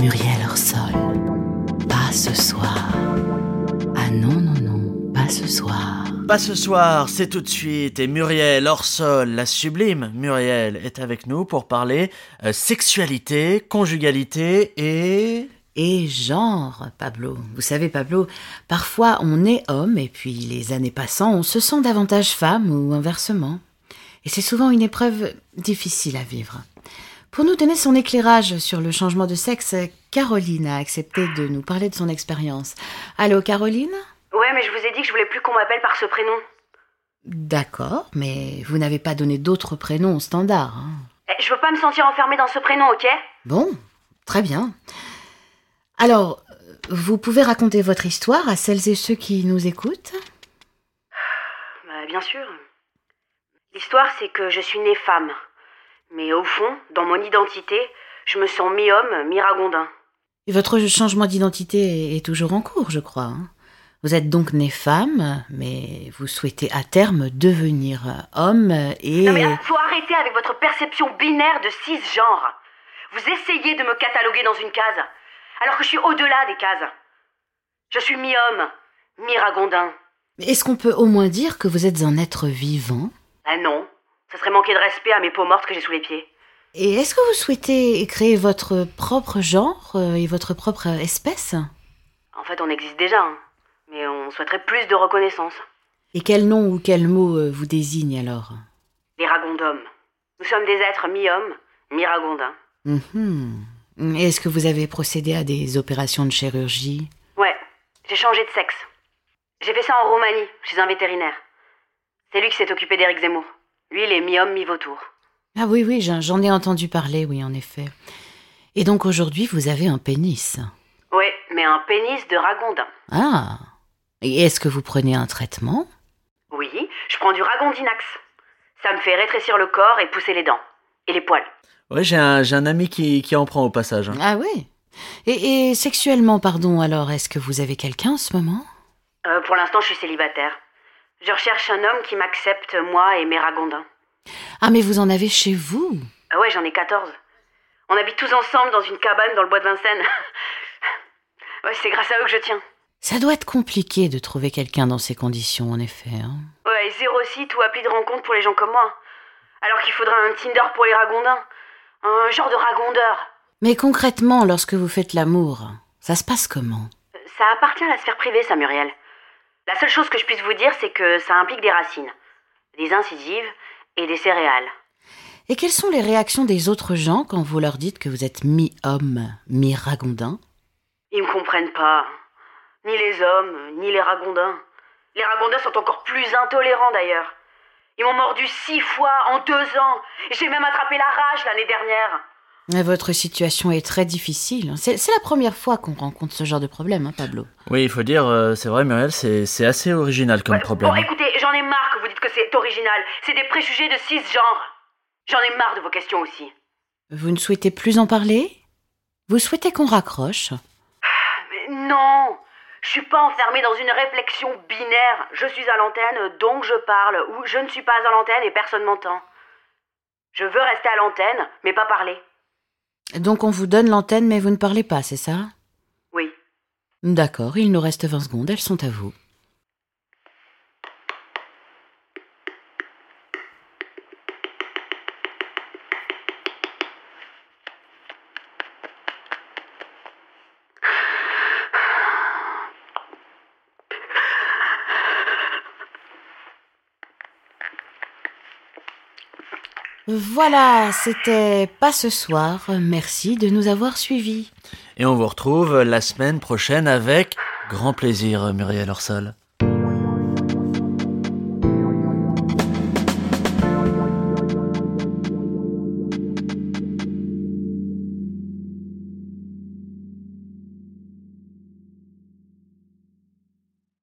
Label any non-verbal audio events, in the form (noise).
Muriel Orsol. Pas ce soir. Ah non, non, non, pas ce soir. Pas ce soir, c'est tout de suite. Et Muriel Orsol, la sublime Muriel, est avec nous pour parler euh, sexualité, conjugalité et... Et genre, Pablo. Vous savez, Pablo, parfois on est homme et puis les années passant, on se sent davantage femme ou inversement. Et c'est souvent une épreuve difficile à vivre. Pour nous donner son éclairage sur le changement de sexe, Caroline a accepté de nous parler de son expérience. Allô, Caroline? Ouais, mais je vous ai dit que je voulais plus qu'on m'appelle par ce prénom. D'accord, mais vous n'avez pas donné d'autres prénoms standards. Hein. Eh, Je veux pas me sentir enfermée dans ce prénom, ok? Bon, très bien. Alors, vous pouvez raconter votre histoire à celles et ceux qui nous écoutent? Bah, bien sûr. L'histoire, c'est que je suis née femme. Mais au fond, dans mon identité, je me sens mi-homme, mi-ragondin. Et votre changement d'identité est toujours en cours, je crois. hein. Vous êtes donc née femme, mais vous souhaitez à terme devenir homme et... Non mais ah, faut arrêter avec votre perception binaire de cisgenre. Vous essayez de me cataloguer dans une case, alors que je suis au-delà des cases. Je suis mi-homme, mi-ragondin. Est-ce qu'on peut au moins dire que vous êtes un être vivant? Ah non, ça serait manquer de respect à mes peaux mortes que j'ai sous les pieds. Et est-ce que vous souhaitez créer votre propre genre euh, et votre propre espèce? En fait, on existe déjà, hein. mais on souhaiterait plus de reconnaissance. Et quel nom ou quel mot euh, vous désigne alors? Les ragondums. Nous sommes des êtres mi-hommes, mi-ragondins. Mhm. Est-ce que vous avez procédé à des opérations de chirurgie? Ouais, j'ai changé de sexe. J'ai fait ça en Roumanie, chez un vétérinaire. C'est lui qui s'est occupé d'Éric Zemmour. Lui, il est mi-homme, mi-vautour. Ah oui, oui, j'en ai entendu parler, oui, en effet. Et donc aujourd'hui, vous avez un pénis. Ouais, mais un pénis de ragondin. Ah Et est-ce que vous prenez un traitement? Oui, je prends du ragondinax. Ça me fait rétrécir le corps et pousser les dents. Et les poils. Ouais, j'ai un, ami qui, qui en prend au passage. hein. Ah oui et, et sexuellement, pardon, alors, est-ce que vous avez quelqu'un en ce moment? Euh, pour l'instant, je suis célibataire. Je recherche un homme qui m'accepte, moi et mes ragondins. Ah, mais vous en avez chez vous? Ah ouais, j'en ai 14. On habite tous ensemble dans une cabane dans le bois de Vincennes. (laughs) ouais, c'est grâce à eux que je tiens. Ça doit être compliqué de trouver quelqu'un dans ces conditions, en effet. hein. Ouais, zéro site ou appli de rencontre pour les gens comme moi. Alors qu'il faudrait un Tinder pour les ragondins. Un genre de ragondeur. Mais concrètement, lorsque vous faites l'amour, ça se passe comment? Euh, Ça appartient à la sphère privée, ça, Muriel. La seule chose que je puisse vous dire, c'est que ça implique des racines, des incisives et des céréales. Et quelles sont les réactions des autres gens quand vous leur dites que vous êtes mi-homme, mi-ragondin? Ils me comprennent pas. Ni les hommes, ni les ragondins. Les ragondins sont encore plus intolérants d'ailleurs. Ils m'ont mordu six fois en deux ans. J'ai même attrapé la rage l'année dernière. Mais Votre situation est très difficile. C'est la première fois qu'on rencontre ce genre de problème, hein, Pablo. Oui, il faut dire, euh, c'est vrai, Muriel, c'est, c'est assez original comme Ouais, problème. Bon, écoutez, j'en ai marre que vous dites que c'est original. C'est des préjugés de cisgenre. J'en ai marre de vos questions aussi. Vous ne souhaitez plus en parler? Vous souhaitez qu'on raccroche? Mais non Je suis pas enfermée dans une réflexion binaire. Je suis à l'antenne, donc je parle. Ou je ne suis pas à l'antenne et personne m'entend. Je veux rester à l'antenne, mais pas parler. Donc on vous donne l'antenne mais vous ne parlez pas, c'est ça? Oui. D'accord, il nous reste 20 secondes, elles sont à vous. Voilà, c'était pas ce soir. Merci de nous avoir suivis. Et on vous retrouve la semaine prochaine avec grand plaisir, Muriel Orsol.